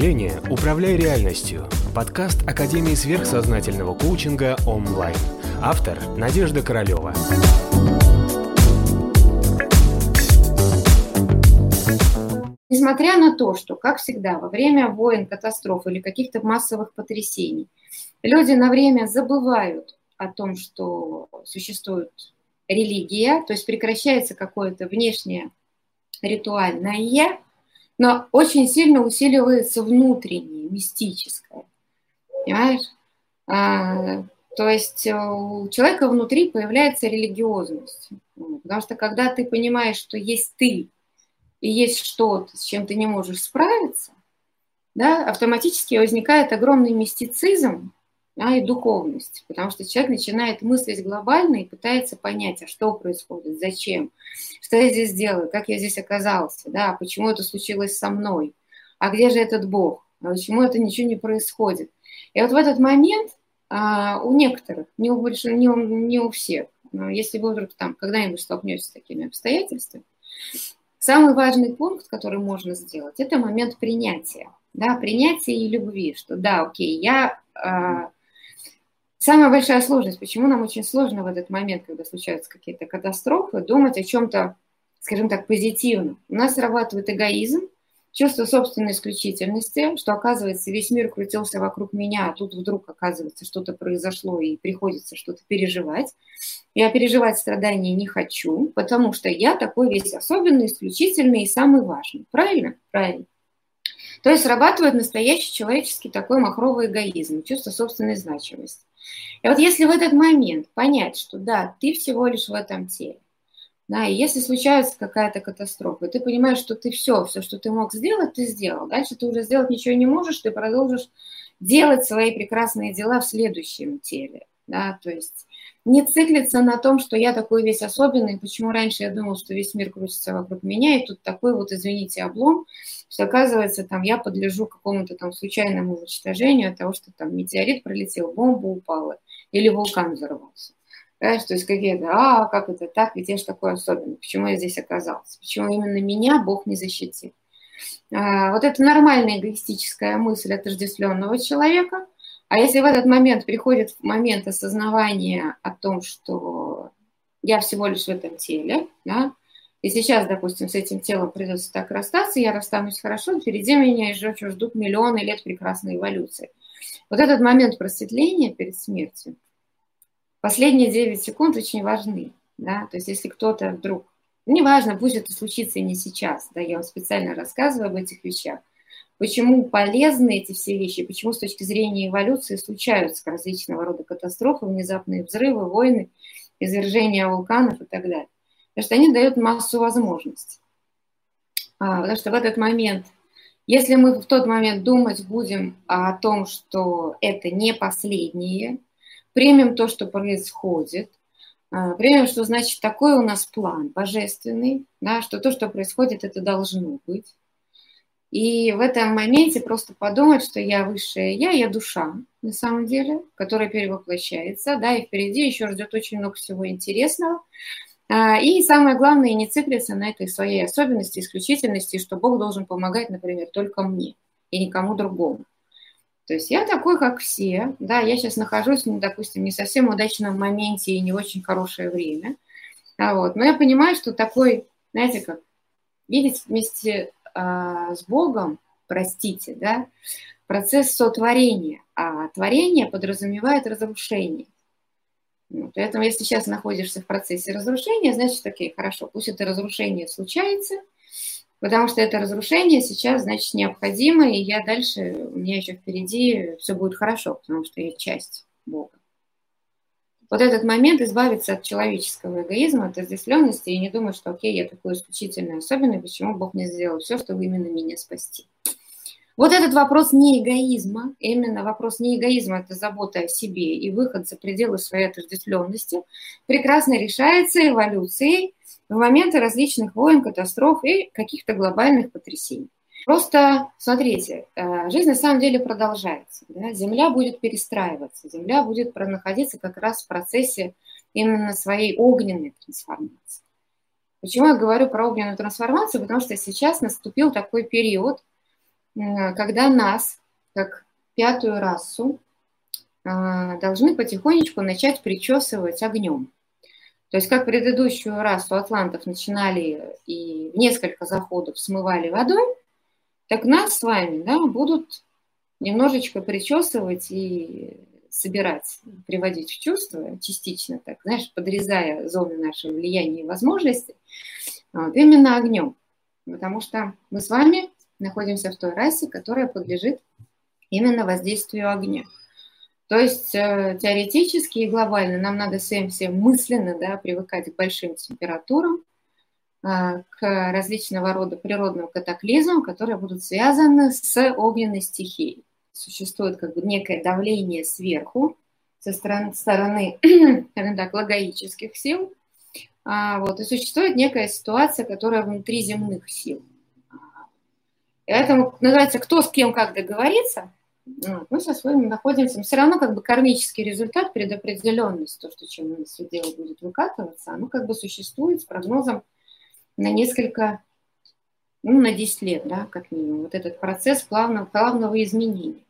мышления «Управляй реальностью» – подкаст Академии сверхсознательного коучинга онлайн. Автор – Надежда Королева. Несмотря на то, что, как всегда, во время войн, катастроф или каких-то массовых потрясений люди на время забывают о том, что существует религия, то есть прекращается какое-то внешнее ритуальное, но очень сильно усиливается внутреннее, мистическое. Понимаешь? А, то есть э, у человека внутри появляется религиозность. Потому что когда ты понимаешь, что есть ты и есть что-то, с чем ты не можешь справиться, да, автоматически возникает огромный мистицизм, да, и духовность, потому что человек начинает мыслить глобально и пытается понять, а что происходит, зачем, что я здесь делаю, как я здесь оказался, да, почему это случилось со мной, а где же этот Бог, а почему это ничего не происходит. И вот в этот момент а, у некоторых, не у, больш... не, у, не у всех, если вы вдруг там когда-нибудь столкнетесь с такими обстоятельствами, самый важный пункт, который можно сделать, это момент принятия, да, принятия и любви, что да, окей, я а, Самая большая сложность, почему нам очень сложно в этот момент, когда случаются какие-то катастрофы, думать о чем-то, скажем так, позитивном. У нас срабатывает эгоизм, чувство собственной исключительности, что, оказывается, весь мир крутился вокруг меня, а тут вдруг, оказывается, что-то произошло и приходится что-то переживать. Я переживать страдания не хочу, потому что я такой весь особенный, исключительный и самый важный. Правильно? Правильно. То есть срабатывает настоящий человеческий такой махровый эгоизм, чувство собственной значимости. И вот если в этот момент понять, что да, ты всего лишь в этом теле, да, и если случается какая-то катастрофа, ты понимаешь, что ты все, все, что ты мог сделать, ты сделал. Дальше ты уже сделать ничего не можешь, ты продолжишь делать свои прекрасные дела в следующем теле. Да, то есть не циклиться на том, что я такой весь особенный, почему раньше я думал, что весь мир крутится вокруг меня, и тут такой вот, извините, облом, что оказывается, там я подлежу какому-то там случайному уничтожению от того, что там метеорит пролетел, бомба упала или вулкан взорвался. Понимаешь, то есть какие-то, а, как это так, ведь я же такой особенный, почему я здесь оказался, почему именно меня Бог не защитил. А, вот это нормальная эгоистическая мысль отождествленного человека – а если в этот момент приходит момент осознавания о том, что я всего лишь в этом теле, да, и сейчас, допустим, с этим телом придется так расстаться, я расстанусь хорошо, впереди меня еще ждут миллионы лет прекрасной эволюции. Вот этот момент просветления перед смертью, последние 9 секунд очень важны. Да? То есть если кто-то вдруг, неважно, пусть это случится и не сейчас, да, я вам специально рассказываю об этих вещах, почему полезны эти все вещи, почему с точки зрения эволюции случаются различного рода катастрофы, внезапные взрывы, войны, извержения вулканов и так далее. Потому что они дают массу возможностей. А, потому что в этот момент, если мы в тот момент думать будем о том, что это не последнее, примем то, что происходит, а, примем, что значит такой у нас план божественный, да, что то, что происходит, это должно быть, и в этом моменте просто подумать, что я высшая я, я душа, на самом деле, которая перевоплощается, да, и впереди еще ждет очень много всего интересного. А, и самое главное, не циклиться на этой своей особенности, исключительности, что Бог должен помогать, например, только мне и никому другому. То есть я такой, как все, да, я сейчас нахожусь, ну, допустим, не совсем удачном моменте и не очень хорошее время, а вот, но я понимаю, что такой, знаете, как видеть вместе а, с Богом, простите, да, процесс сотворения, а творение подразумевает разрушение. Вот, поэтому если сейчас находишься в процессе разрушения, значит, окей, хорошо, пусть это разрушение случается, потому что это разрушение сейчас, значит, необходимо, и я дальше, у меня еще впереди все будет хорошо, потому что я часть Бога вот этот момент избавиться от человеческого эгоизма, от разделенности и не думать, что окей, я такой исключительный, особенный, почему Бог не сделал все, чтобы именно меня спасти. Вот этот вопрос не эгоизма, именно вопрос не эгоизма, это забота о себе и выход за пределы своей отождествленности, прекрасно решается эволюцией в моменты различных войн, катастроф и каких-то глобальных потрясений. Просто, смотрите, э, жизнь на самом деле продолжается. Да? Земля будет перестраиваться, Земля будет находиться как раз в процессе именно своей огненной трансформации. Почему я говорю про огненную трансформацию? Потому что сейчас наступил такой период, когда нас, как пятую расу, а, должны потихонечку начать причесывать огнем. То есть как предыдущую расу атлантов начинали и несколько заходов смывали водой, так нас с вами да, будут немножечко причесывать и собирать, приводить в чувство, частично так, знаешь, подрезая зоны нашего влияния и возможностей, вот, именно огнем. Потому что мы с вами находимся в той расе, которая подлежит именно воздействию огня. То есть э, теоретически и глобально нам надо всем всем мысленно да, привыкать к большим температурам, к различного рода природным катаклизмам, которые будут связаны с огненной стихией. Существует как бы некое давление сверху со стороны, стороны так, логоических сил, а, вот, и существует некая ситуация, которая внутри земных сил. И поэтому называется «кто с кем как договориться», вот. Мы со своим находимся, но все равно как бы кармический результат, предопределенность, то, что чем дело будет выкатываться, оно как бы существует с прогнозом на несколько, ну, на 10 лет, да, как минимум, вот этот процесс плавного, плавного изменения.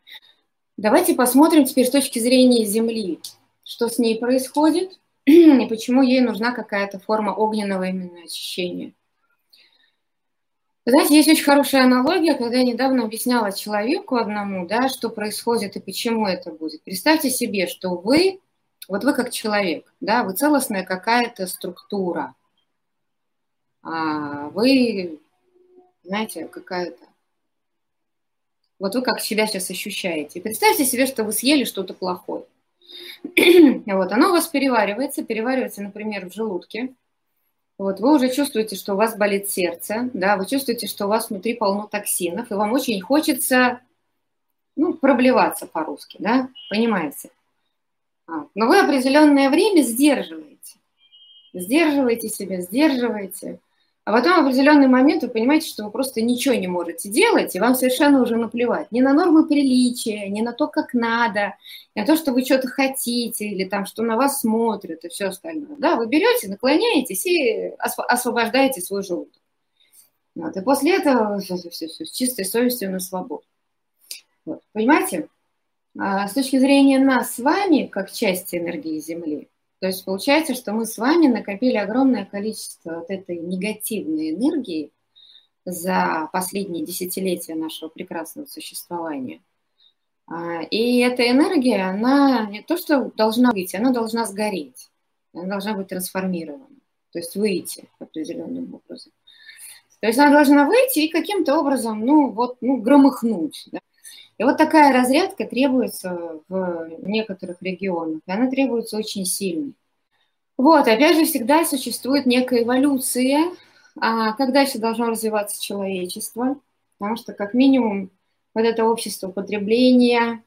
Давайте посмотрим теперь с точки зрения Земли, что с ней происходит и почему ей нужна какая-то форма огненного именно очищения. Знаете, есть очень хорошая аналогия, когда я недавно объясняла человеку одному, да, что происходит и почему это будет. Представьте себе, что вы, вот вы как человек, да, вы целостная какая-то структура, вы, знаете, какая-то, вот вы как себя сейчас ощущаете. Представьте себе, что вы съели что-то плохое. вот, оно у вас переваривается, переваривается, например, в желудке, вот, вы уже чувствуете, что у вас болит сердце, да, вы чувствуете, что у вас внутри полно токсинов, и вам очень хочется, ну, проблеваться по-русски, да, понимаете? А, но вы определенное время сдерживаете, сдерживаете себя, сдерживаете, а потом в определенный момент вы понимаете, что вы просто ничего не можете делать, и вам совершенно уже наплевать ни на нормы приличия, ни на то, как надо, ни на то, что вы что-то хотите, или там, что на вас смотрят, и все остальное. Да, вы берете, наклоняетесь и освобождаете свой желудок. Вот, и после этого все, все, все, все, с чистой совестью на свободу. Вот, понимаете? А с точки зрения нас с вами, как части энергии Земли, то есть получается, что мы с вами накопили огромное количество вот этой негативной энергии за последние десятилетия нашего прекрасного существования. А, и эта энергия, она не то, что должна быть, она должна сгореть, она должна быть трансформирована, то есть выйти определенным образом. То есть она должна выйти и каким-то образом, ну вот, ну, громыхнуть. Да? И вот такая разрядка требуется в некоторых регионах, и она требуется очень сильно. Вот, опять же, всегда существует некая эволюция, а как дальше должно развиваться человечество, потому что, как минимум, вот это общество потребления,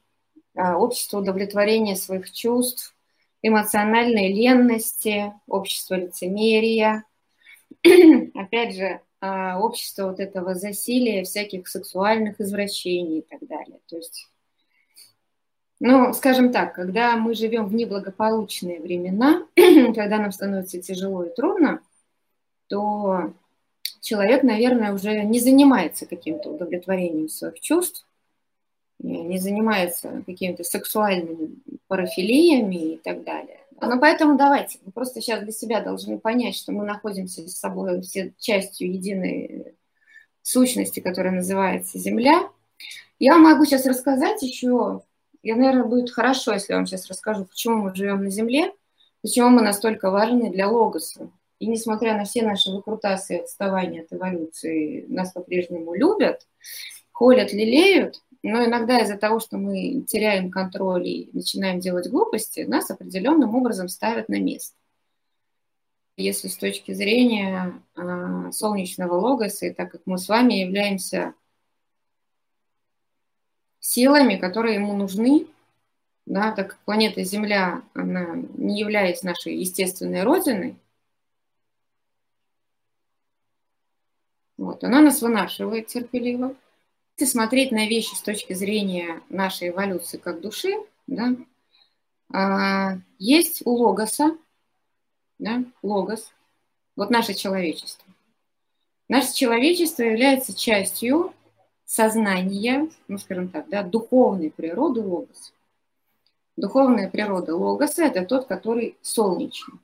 а, общество удовлетворения своих чувств, эмоциональной ленности, общество лицемерия, опять же, а, общество вот этого засилия всяких сексуальных извращений и так далее. То есть, ну, скажем так, когда мы живем в неблагополучные времена, когда нам становится тяжело и трудно, то человек, наверное, уже не занимается каким-то удовлетворением своих чувств, не занимается какими-то сексуальными парафилиями и так далее. Ну, поэтому давайте, мы просто сейчас для себя должны понять, что мы находимся с собой все частью единой сущности, которая называется Земля. Я могу сейчас рассказать еще, я, наверное, будет хорошо, если я вам сейчас расскажу, почему мы живем на Земле, почему мы настолько важны для Логоса. И несмотря на все наши выкрутасы и отставания от эволюции, нас по-прежнему любят, холят, лелеют, но иногда из-за того, что мы теряем контроль и начинаем делать глупости, нас определенным образом ставят на место. Если с точки зрения э, солнечного логоса, и так как мы с вами являемся силами, которые ему нужны, да, так как планета Земля, она не является нашей естественной родиной, вот, она нас вынашивает терпеливо, если смотреть на вещи с точки зрения нашей эволюции как души, да, а, есть у логоса, да, логос, вот наше человечество. Наше человечество является частью сознания, ну, скажем так, да, духовной природы логоса. Духовная природа логоса – это тот, который солнечный.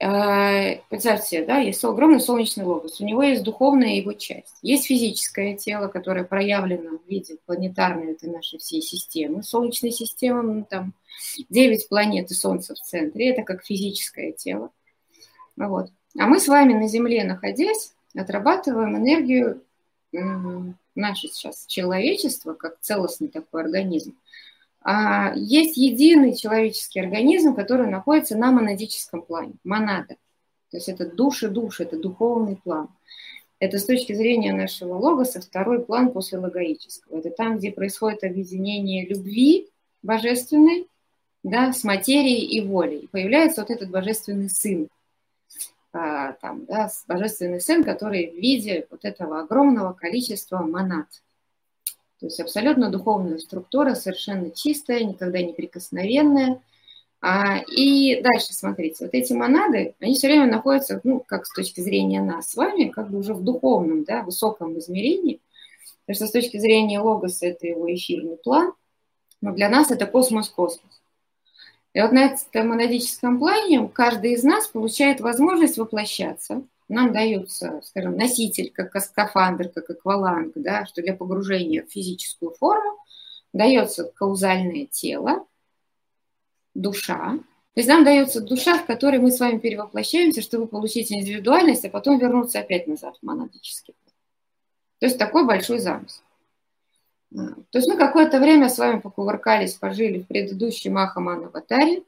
Э, представьте да, есть огромный солнечный логос, у него есть духовная его часть, есть физическое тело, которое проявлено в виде планетарной этой нашей всей системы, солнечной системы, ну, там 9 планет и Солнце в центре, это как физическое тело. Вот. А мы с вами на Земле, находясь, отрабатываем энергию наше сейчас человечество, как целостный такой организм, есть единый человеческий организм, который находится на монадическом плане, монада. То есть это души души, это духовный план. Это с точки зрения нашего логоса второй план после логоического. Это там, где происходит объединение любви божественной да, с материей и волей. Появляется вот этот божественный сын, а, там, да, божественный сын, который в виде вот этого огромного количества монад – то есть абсолютно духовная структура, совершенно чистая, никогда не прикосновенная. А, и дальше, смотрите, вот эти монады, они все время находятся, ну, как с точки зрения нас с вами, как бы уже в духовном, да, высоком измерении. Потому что с точки зрения логоса это его эфирный план, но для нас это космос-космос. И вот на этом монадическом плане каждый из нас получает возможность воплощаться – нам дается, скажем, носитель, как скафандр, как акваланг, да, что для погружения в физическую форму дается каузальное тело, душа. То есть нам дается душа, в которой мы с вами перевоплощаемся, чтобы получить индивидуальность, а потом вернуться опять назад в монадический. То есть такой большой замысел. А, то есть мы какое-то время с вами покувыркались, пожили в предыдущем Ахаман Аватаре.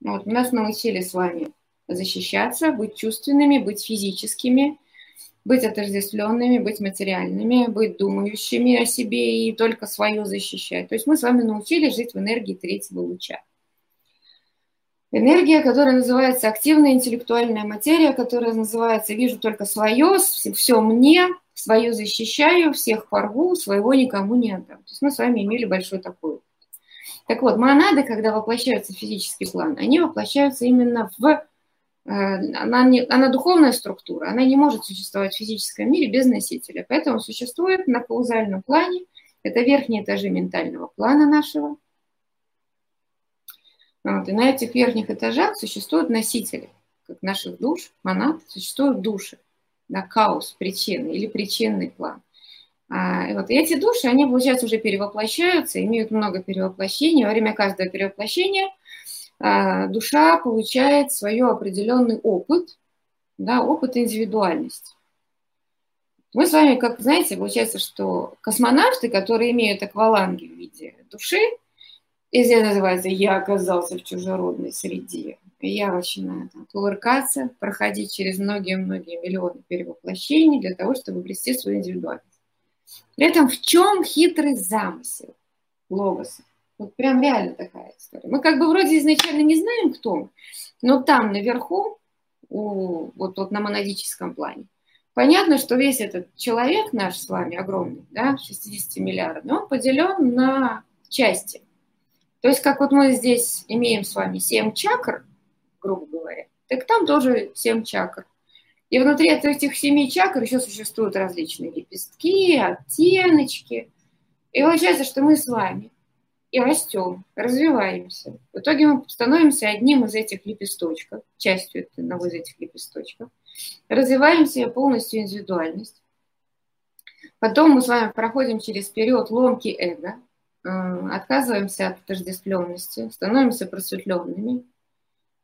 Вот, нас научили с вами защищаться, быть чувственными, быть физическими, быть отождествленными, быть материальными, быть думающими о себе и только свое защищать. То есть мы с вами научились жить в энергии третьего луча. Энергия, которая называется активная интеллектуальная материя, которая называется «вижу только свое, все мне, свое защищаю, всех порву, своего никому не отдам». То есть мы с вами имели большой такой Так вот, монады, когда воплощаются в физический план, они воплощаются именно в она, не, она духовная структура, она не может существовать в физическом мире без носителя. Поэтому существует на каузальном плане, это верхние этажи ментального плана нашего. Вот, и на этих верхних этажах существуют носители, как наших душ, монад, существуют души, да, хаос, причины или причинный план. А, и вот эти души, они, получается, уже перевоплощаются, имеют много перевоплощений. Во время каждого перевоплощения – душа получает свой определенный опыт, да, опыт индивидуальности. Мы с вами, как знаете, получается, что космонавты, которые имеют акваланги в виде души, и здесь называется «я оказался в чужеродной среде», я начинаю там, кувыркаться, проходить через многие-многие миллионы перевоплощений для того, чтобы обрести свою индивидуальность. При этом в чем хитрый замысел логоса? Вот прям реально такая история. Мы как бы вроде изначально не знаем, кто мы, но там наверху, у, вот, вот на монадическом плане, понятно, что весь этот человек наш с вами огромный, да, 60 миллиардов, он поделен на части. То есть как вот мы здесь имеем с вами 7 чакр, грубо говоря, так там тоже 7 чакр. И внутри этих семи чакр еще существуют различные лепестки, оттеночки. И получается, что мы с вами и растем, развиваемся. В итоге мы становимся одним из этих лепесточков, частью одного из этих лепесточков. Развиваем себе полностью индивидуальность. Потом мы с вами проходим через период ломки эго, э, отказываемся от отождествленности, становимся просветленными,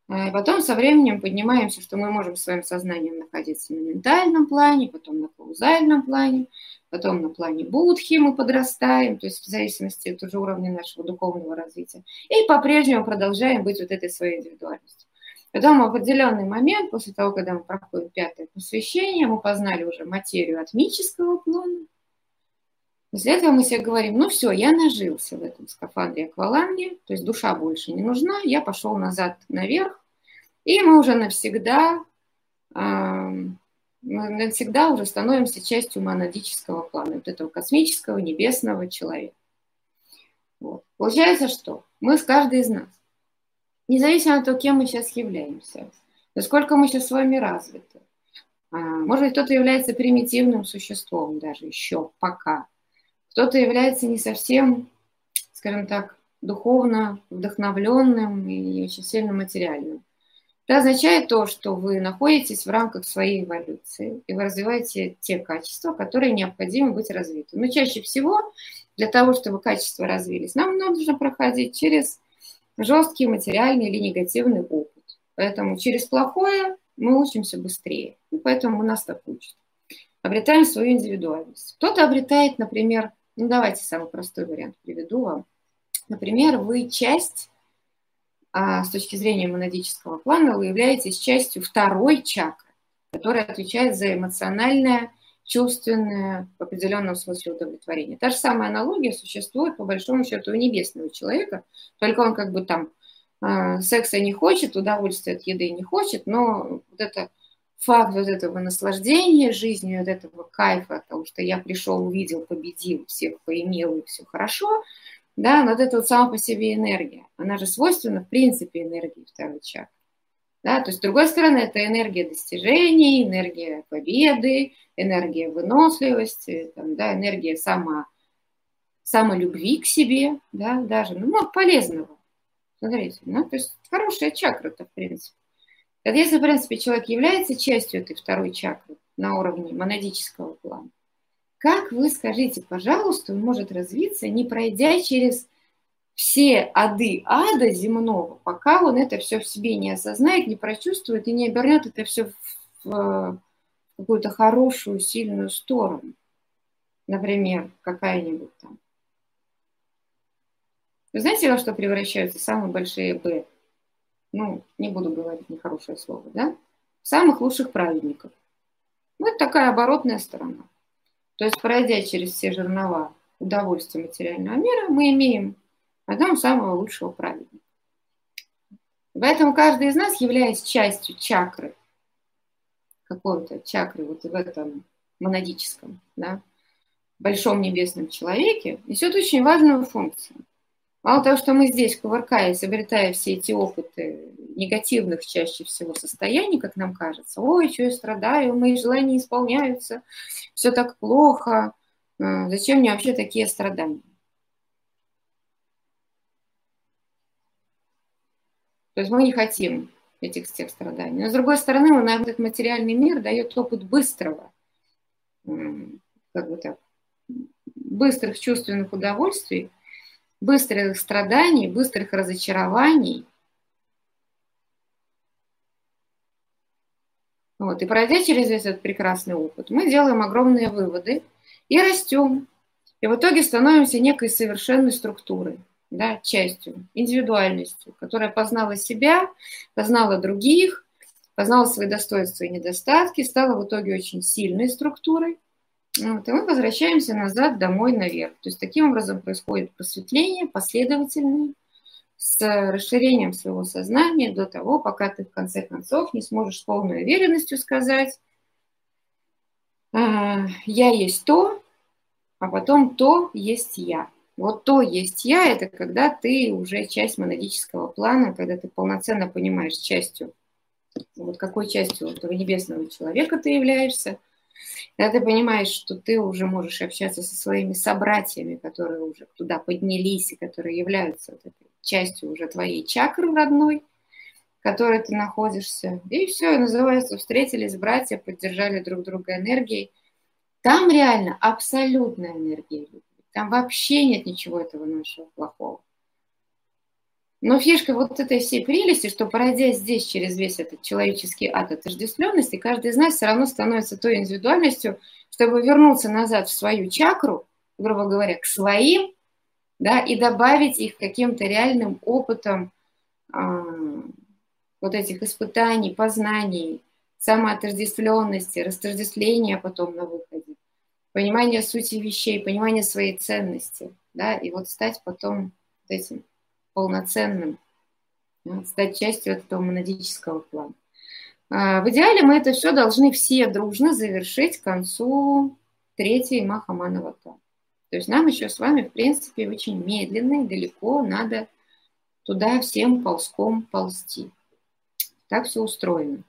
и потом со временем поднимаемся, что мы можем своим сознанием находиться на ментальном плане, потом на каузальном плане, потом на плане будхи мы подрастаем, то есть в зависимости от уже уровня нашего духовного развития. И по-прежнему продолжаем быть вот этой своей индивидуальностью. Потом в определенный момент, после того, когда мы проходим пятое посвящение, мы познали уже материю атмического плана. После этого мы себе говорим, ну все, я нажился в этом скафандре акваланге, то есть душа больше не нужна, я пошел назад наверх, и мы уже навсегда, мы навсегда уже становимся частью монадического плана, вот этого космического небесного человека. Вот. Получается, что мы с каждой из нас, независимо от того, кем мы сейчас являемся, насколько мы сейчас с вами развиты, А, может быть, кто-то является примитивным существом даже еще пока. Кто-то является не совсем, скажем так, духовно вдохновленным и очень сильно материальным. Это означает то, что вы находитесь в рамках своей эволюции, и вы развиваете те качества, которые необходимы быть развиты. Но чаще всего для того, чтобы качества развились, нам нужно проходить через жесткий материальный или негативный опыт. Поэтому через плохое мы учимся быстрее. И поэтому у нас так учат. Обретаем свою индивидуальность. Кто-то обретает, например, ну давайте самый простой вариант приведу вам. Например, вы часть а с точки зрения монадического плана вы являетесь частью второй чакры, которая отвечает за эмоциональное, чувственное, в определенном смысле удовлетворение. Та же самая аналогия существует, по большому счету, у небесного человека, только он как бы там э, секса не хочет, удовольствия от еды не хочет, но вот это факт вот этого наслаждения жизнью, вот этого кайфа, того, что я пришел, увидел, победил, всех поимел и все хорошо – да, но вот это вот сама по себе энергия, она же свойственна в принципе энергии второй чакры. Да, то есть, с другой стороны, это энергия достижений, энергия победы, энергия выносливости, там, да, энергия само, самолюбви к себе, да, даже, ну, много полезного. Смотрите, ну, то есть хорошая чакра-то, в принципе. Так если, в принципе, человек является частью этой второй чакры на уровне монадического плана, как вы, скажите, пожалуйста, он может развиться, не пройдя через все ады ада земного, пока он это все в себе не осознает, не прочувствует и не обернет это все в какую-то хорошую, сильную сторону. Например, какая-нибудь там. Вы знаете, во что превращаются самые большие Б? Ну, не буду говорить нехорошее слово, да? Самых лучших праведников. Ну, это такая оборотная сторона. То есть, пройдя через все жернова удовольствия материального мира, мы имеем одного самого лучшего праведника. Поэтому каждый из нас, являясь частью чакры, какой-то чакры вот в этом монадическом, да, большом небесном человеке, несет очень важную функцию. Мало того, что мы здесь, кувыркаясь, обретая все эти опыты негативных чаще всего состояний, как нам кажется, ой, что я страдаю, мои желания исполняются, все так плохо, э, зачем мне вообще такие страдания? То есть мы не хотим этих всех страданий. Но с другой стороны, нам этот материальный мир дает опыт быстрого, как бы так, быстрых чувственных удовольствий, быстрых страданий, быстрых разочарований. Вот. И пройдя через весь этот прекрасный опыт, мы делаем огромные выводы и растем. И в итоге становимся некой совершенной структурой, да, частью, индивидуальностью, которая познала себя, познала других, познала свои достоинства и недостатки, стала в итоге очень сильной структурой – вот, и мы возвращаемся назад домой наверх. То есть таким образом происходит просветление последовательное с расширением своего сознания до того, пока ты в конце концов не сможешь с полной уверенностью сказать, «А, я есть то, а потом то есть я. Вот то есть я, это когда ты уже часть монадического плана, когда ты полноценно понимаешь частью, вот какой частью этого небесного человека ты являешься – когда ты понимаешь, что ты уже можешь общаться со своими собратьями, которые уже туда поднялись и которые являются вот этой частью уже твоей чакры родной, в которой ты находишься. И все, называется, встретились братья, поддержали друг друга энергией. Там реально абсолютная энергия любви. Там вообще нет ничего этого нашего плохого. Но фишка вот этой всей прелести, что пройдя здесь через весь этот человеческий ад отождествленности, каждый из нас все равно становится той индивидуальностью, чтобы вернуться назад в свою чакру, грубо говоря, к своим, да, и добавить их каким-то реальным опытом а, вот этих испытаний, познаний, самоотождествленности, растождествления потом на выходе, понимание сути вещей, понимание своей ценности, да, и вот стать потом этим полноценным, стать частью этого монадического плана. А, в идеале мы это все должны все дружно завершить к концу третьей Махаманавата. То есть нам еще с вами, в принципе, очень медленно и далеко надо туда всем ползком ползти. Так все устроено.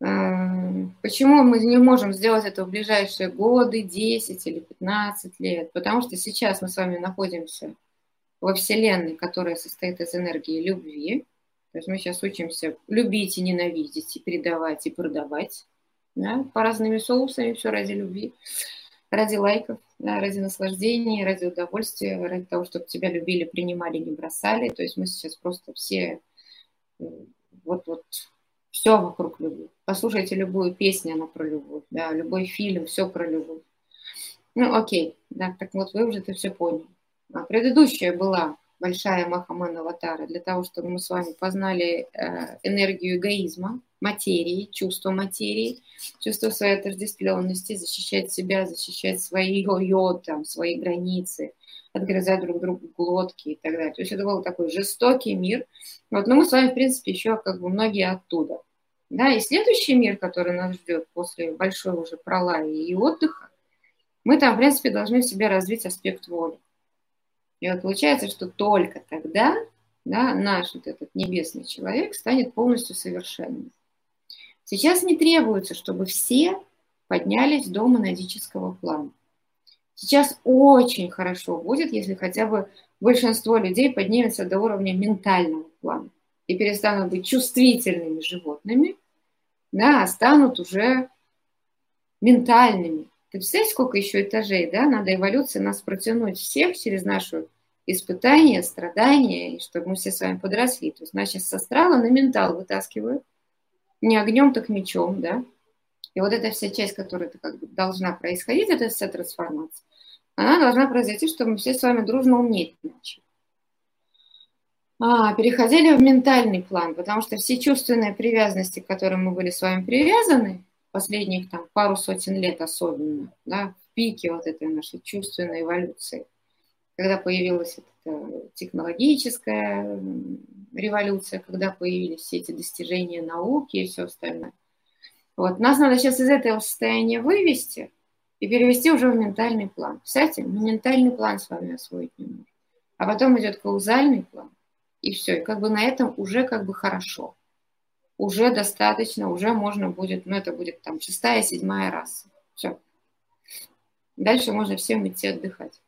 Э, почему мы не можем сделать это в ближайшие годы, 10 или 15 лет? Потому что сейчас мы с вами находимся во Вселенной, которая состоит из энергии любви. То есть мы сейчас учимся любить и ненавидеть, и передавать, и продавать. Да, по разными соусами, все ради любви, ради лайков, да, ради наслаждения, ради удовольствия, ради того, чтобы тебя любили, принимали, не бросали. То есть мы сейчас просто все вот-вот все вокруг любви. Послушайте любую песню, она про любовь, да, любой фильм, все про любовь. Ну, окей, да, так вот вы уже это все поняли. А предыдущая была большая Махаман Аватара для того, чтобы мы с вами познали э, энергию эгоизма, материи, чувство материи, чувство своей отождествленности, защищать себя, защищать свои йод, там, свои границы, отгрызать друг другу глотки и так далее. То есть это был такой жестокий мир. Вот, но мы с вами, в принципе, еще как бы многие оттуда. Да, и следующий мир, который нас ждет после большой уже пролаи и отдыха, мы там, в принципе, должны в себе развить аспект воли. И вот получается, что только тогда да, наш вот этот небесный человек станет полностью совершенным. Сейчас не требуется, чтобы все поднялись до монадического плана. Сейчас очень хорошо будет, если хотя бы большинство людей поднимется до уровня ментального плана и перестанут быть чувствительными животными, да, а станут уже ментальными, ты представляешь, сколько еще этажей, да? Надо эволюции нас протянуть всех через наши испытания, страдания, и чтобы мы все с вами подросли. То есть нас сейчас с астрала на ментал вытаскивают. Не огнем, так мечом, да? И вот эта вся часть, которая как бы должна происходить, это вся трансформация, она должна произойти, чтобы мы все с вами дружно уметь начали. А, переходили в ментальный план, потому что все чувственные привязанности, к которым мы были с вами привязаны, последних там пару сотен лет особенно, да, в пике вот этой нашей чувственной эволюции, когда появилась эта технологическая революция, когда появились все эти достижения науки и все остальное. Вот, нас надо сейчас из этого состояния вывести и перевести уже в ментальный план. Кстати, мы ментальный план с вами освоить не можем. А потом идет каузальный план, и все. И как бы на этом уже как бы хорошо уже достаточно, уже можно будет, ну это будет там шестая, седьмая раса. Все. Дальше можно всем идти отдыхать.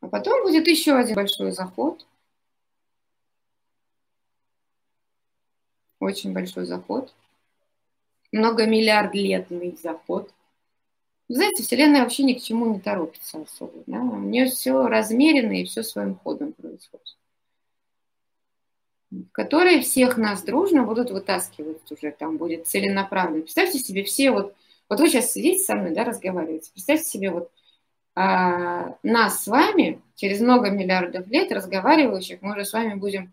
А потом будет еще один большой заход. Очень большой заход. Много миллиард летный заход. Знаете, Вселенная вообще ни к чему не торопится особо. Да? У нее все размерено и все своим ходом происходит которые всех нас дружно будут вытаскивать уже, там будет целенаправленно. Представьте себе все вот, вот вы сейчас сидите со мной, да, разговариваете, представьте себе вот а, нас с вами через много миллиардов лет разговаривающих, мы уже с вами будем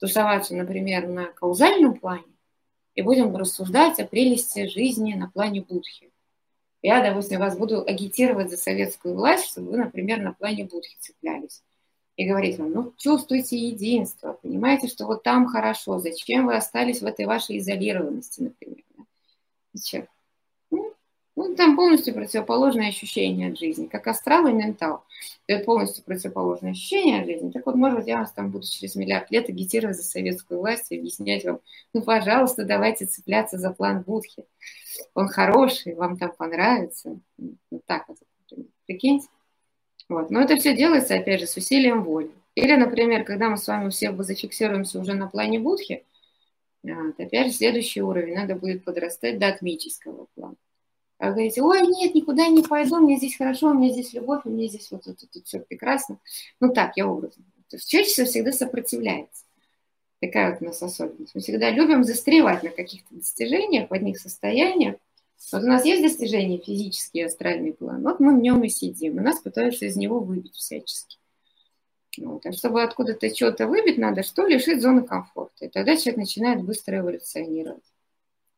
тусоваться, например, на каузальном плане и будем рассуждать о прелести жизни на плане Будхи. Я, допустим, вас буду агитировать за советскую власть, чтобы вы, например, на плане Будхи цеплялись и говорить вам, ну, чувствуйте единство, понимаете, что вот там хорошо, зачем вы остались в этой вашей изолированности, например. Да? Зачем? Ну, ну, там полностью противоположное ощущение от жизни, как астрал и ментал. Это полностью противоположное ощущение от жизни. Так вот, может быть, я вас там буду через миллиард лет агитировать за советскую власть и объяснять вам, ну, пожалуйста, давайте цепляться за план Будхи. Он хороший, вам там понравится. Вот так вот, прикиньте. Вот. Но это все делается, опять же, с усилием воли. Или, например, когда мы с вами все зафиксируемся уже на плане Будхи, вот, опять же, следующий уровень, надо будет подрастать до атмического плана. А вы говорите, ой, нет, никуда не пойду, мне здесь хорошо, у меня здесь любовь, у меня здесь вот это, тут все прекрасно. Ну так, я образно. То есть человечество всегда сопротивляется. Такая вот у нас особенность. Мы всегда любим застревать на каких-то достижениях, в одних состояниях, вот у нас есть достижения физический астральный план, вот мы в нем и сидим, и нас пытаются из него выбить всячески. Вот. А чтобы откуда-то что-то выбить, надо что? Лишить зоны комфорта. И тогда человек начинает быстро эволюционировать.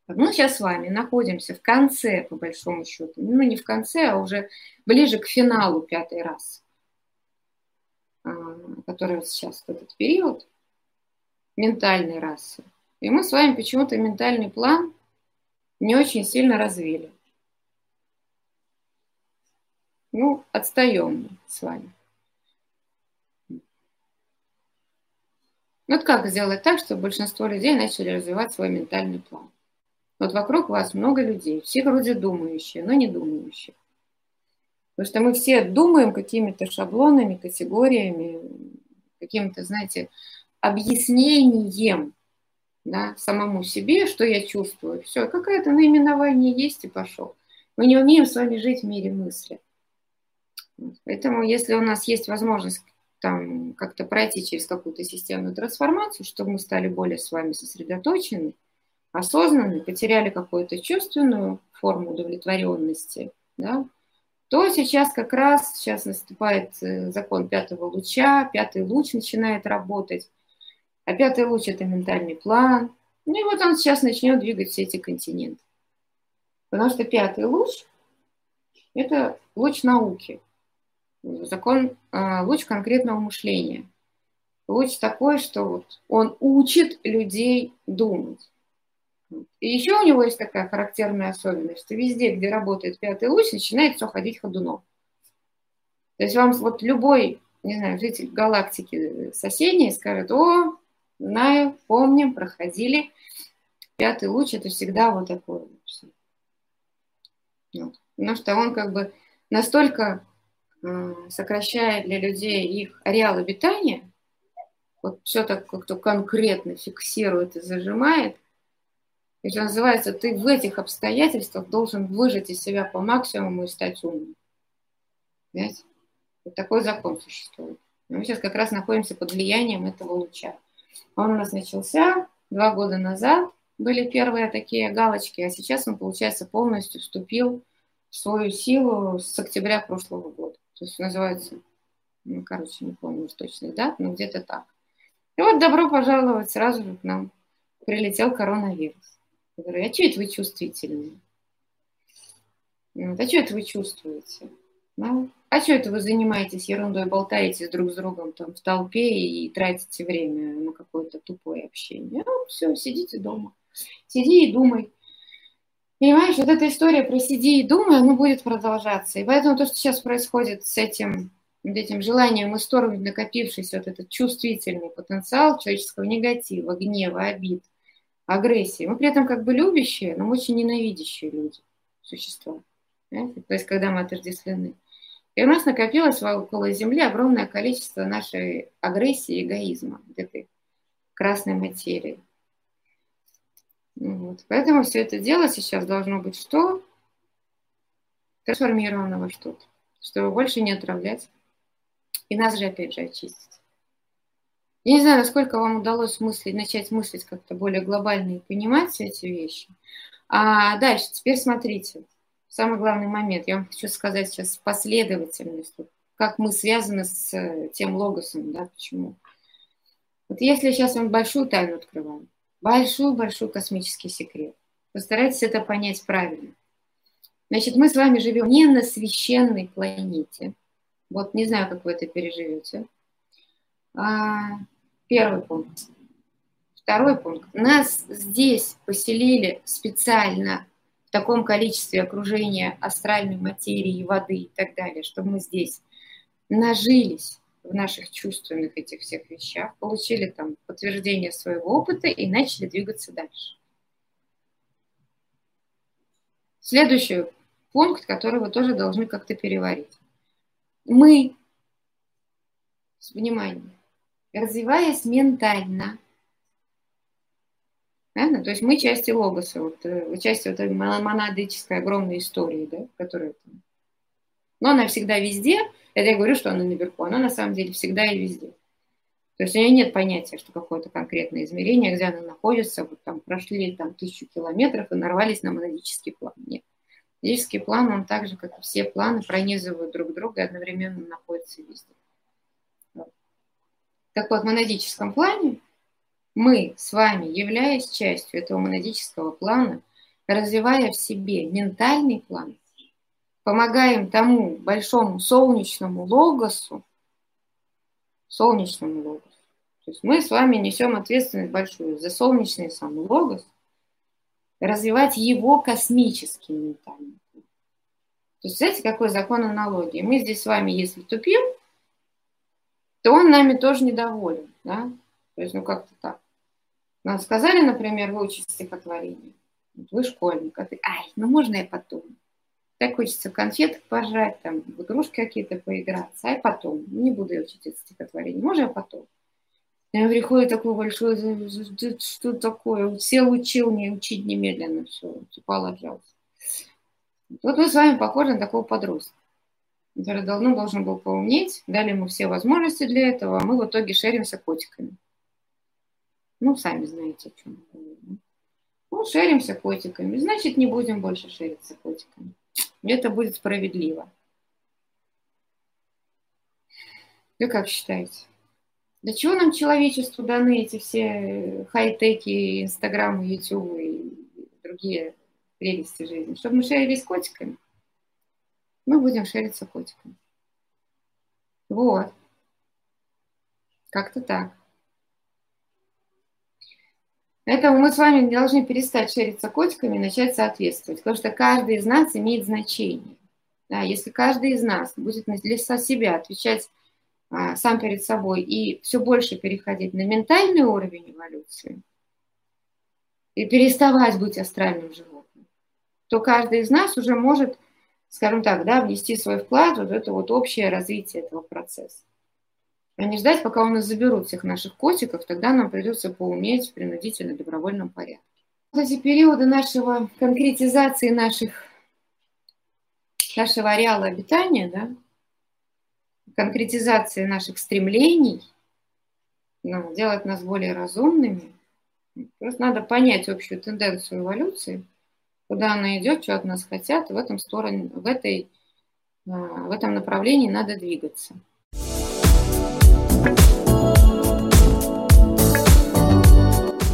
Мы сейчас с вами находимся в конце, по большому счету. Ну, не в конце, а уже ближе к финалу пятой расы, а, которая вот сейчас, в этот период, ментальной расы. И мы с вами почему-то ментальный план не очень сильно развили. Ну, отстаем с вами. Вот как сделать так, чтобы большинство людей начали развивать свой ментальный план? Вот вокруг вас много людей, все вроде думающие, но не думающие. Потому что мы все думаем какими-то шаблонами, категориями, каким-то, знаете, объяснением да, самому себе, что я чувствую. Все, какое-то наименование есть и пошел. Мы не умеем с вами жить в мире мысли. Поэтому, если у нас есть возможность там как-то пройти через какую-то системную трансформацию, чтобы мы стали более с вами сосредоточены, осознанны, потеряли какую-то чувственную форму удовлетворенности, да, то сейчас как раз, сейчас наступает э, закон пятого луча, пятый луч начинает работать, а пятый луч – это ментальный план, ну и вот он сейчас начнет двигать все эти континенты. Потому что пятый луч – это луч науки, закон, а, луч конкретного мышления. Луч такой, что вот он учит людей думать. И еще у него есть такая характерная особенность, что везде, где работает пятый луч, начинает все ходить ходуном. То есть вам вот любой, не знаю, житель галактики соседней скажет, о, знаю, помним, проходили. Пятый луч это всегда вот такой. Вот. Потому что он как бы настолько э, сокращает для людей их ареал обитания, вот все так как-то конкретно фиксирует и зажимает, и что называется, ты в этих обстоятельствах должен выжать из себя по максимуму и стать умным. Понимаете? Вот такой закон существует. мы сейчас как раз находимся под влиянием этого луча. Он начался два года назад, были первые такие галочки, а сейчас он, получается, полностью вступил в свою силу с октября прошлого года. То есть называется, ну, короче, не помню точных дат, но где-то так. И вот добро пожаловать сразу же к нам. Прилетел коронавирус. Я говорю, а что это вы чувствительные? а что это вы чувствуете? Ну, а что это вы занимаетесь ерундой, болтаете друг с другом там в толпе и тратите время на какое-то тупое общение? Ну, все, сидите дома. Сиди и думай. Понимаешь, вот эта история про сиди и думай, она будет продолжаться. И поэтому то, что сейчас происходит с этим, вот этим желанием исторгнуть накопившийся вот этот чувствительный потенциал человеческого негатива, гнева, обид – агрессии. Мы при этом как бы любящие, но очень ненавидящие люди, существа. Понимаете? То есть, когда мы отождествлены. И у нас накопилось около Земли огромное количество нашей агрессии и эгоизма, этой красной материи. Вот. Поэтому все это дело сейчас должно быть что? Трансформировано во что-то, чтобы больше не отравлять. И нас же опять же очистить. Я не знаю, насколько вам удалось мыслить, начать мыслить как-то более глобально и понимать все эти вещи. А дальше, теперь смотрите, самый главный момент. Я вам хочу сказать сейчас последовательность, как мы связаны с э, тем логосом, да, почему. Вот если сейчас вам большую тайну открываю, большой-большой космический секрет, постарайтесь это понять правильно. Значит, мы с вами живем не на священной планете. Вот не знаю, как вы это переживете. А, Первый пункт. Второй пункт. Нас здесь поселили специально таком количестве окружения астральной материи, воды и так далее, чтобы мы здесь нажились в наших чувственных этих всех вещах, получили там подтверждение своего опыта и начали двигаться дальше. Следующий пункт, который вы тоже должны как-то переварить. Мы, с вниманием, развиваясь ментально. Понятно? То есть мы части логоса, вот, э, части вот этой монадической огромной истории, да, которая там. Но она всегда везде. Это я говорю, что она наверху. Она на самом деле всегда и везде. То есть у нее нет понятия, что какое-то конкретное измерение, где она находится, вот там прошли там тысячу километров и нарвались на монадический план. Нет. Монадический план, он так же, как и все планы, пронизывают друг друга и одновременно находятся везде. Так вот, в монадическом плане мы с вами, являясь частью этого монадического плана, развивая в себе ментальный план, помогаем тому большому солнечному логосу, солнечному логосу. То есть мы с вами несем ответственность большую за солнечный сам логос, развивать его космический ментальный план. То есть, знаете, какой закон аналогии? Мы здесь с вами, если тупим, то он нами тоже недоволен. Да? То есть, ну как-то так. Нам сказали, например, выучить стихотворение. Вы школьник, а ты, ай, ну можно я потом? Так хочется конфеток пожать, там, в игрушки какие-то поиграться, а я потом. Не буду я учить это стихотворение. Можно я потом? И приходит такой большой, что такое? Сел, учил, не учить немедленно, все, упал, отжался. Вот мы с вами похожи на такого подростка, который давно должен был поумнеть, дали ему все возможности для этого, а мы в итоге шеримся котиками. Ну, сами знаете, о чем я говорю. Ну, шеримся котиками, значит, не будем больше шериться котиками. Это будет справедливо. Вы как считаете? Для чего нам человечеству даны эти все хай-теки, Инстаграм, Ютуб и другие прелести жизни? Чтобы мы шерились котиками? Мы будем шериться котиками. Вот. Как-то так. Поэтому мы с вами должны перестать шериться котиками и начать соответствовать, потому что каждый из нас имеет значение. Да, если каждый из нас будет для себя отвечать а, сам перед собой и все больше переходить на ментальный уровень эволюции и переставать быть астральным животным, то каждый из нас уже может, скажем так, да, внести свой вклад в это вот общее развитие этого процесса а не ждать, пока у нас заберут всех наших котиков, тогда нам придется поуметь в принудительно-добровольном порядке. Вот эти периоды нашего конкретизации наших, нашего ареала обитания, да, конкретизации наших стремлений, ну, делать нас более разумными. Просто надо понять общую тенденцию эволюции, куда она идет, что от нас хотят, в этом стороне, в этой, а, в этом направлении надо двигаться.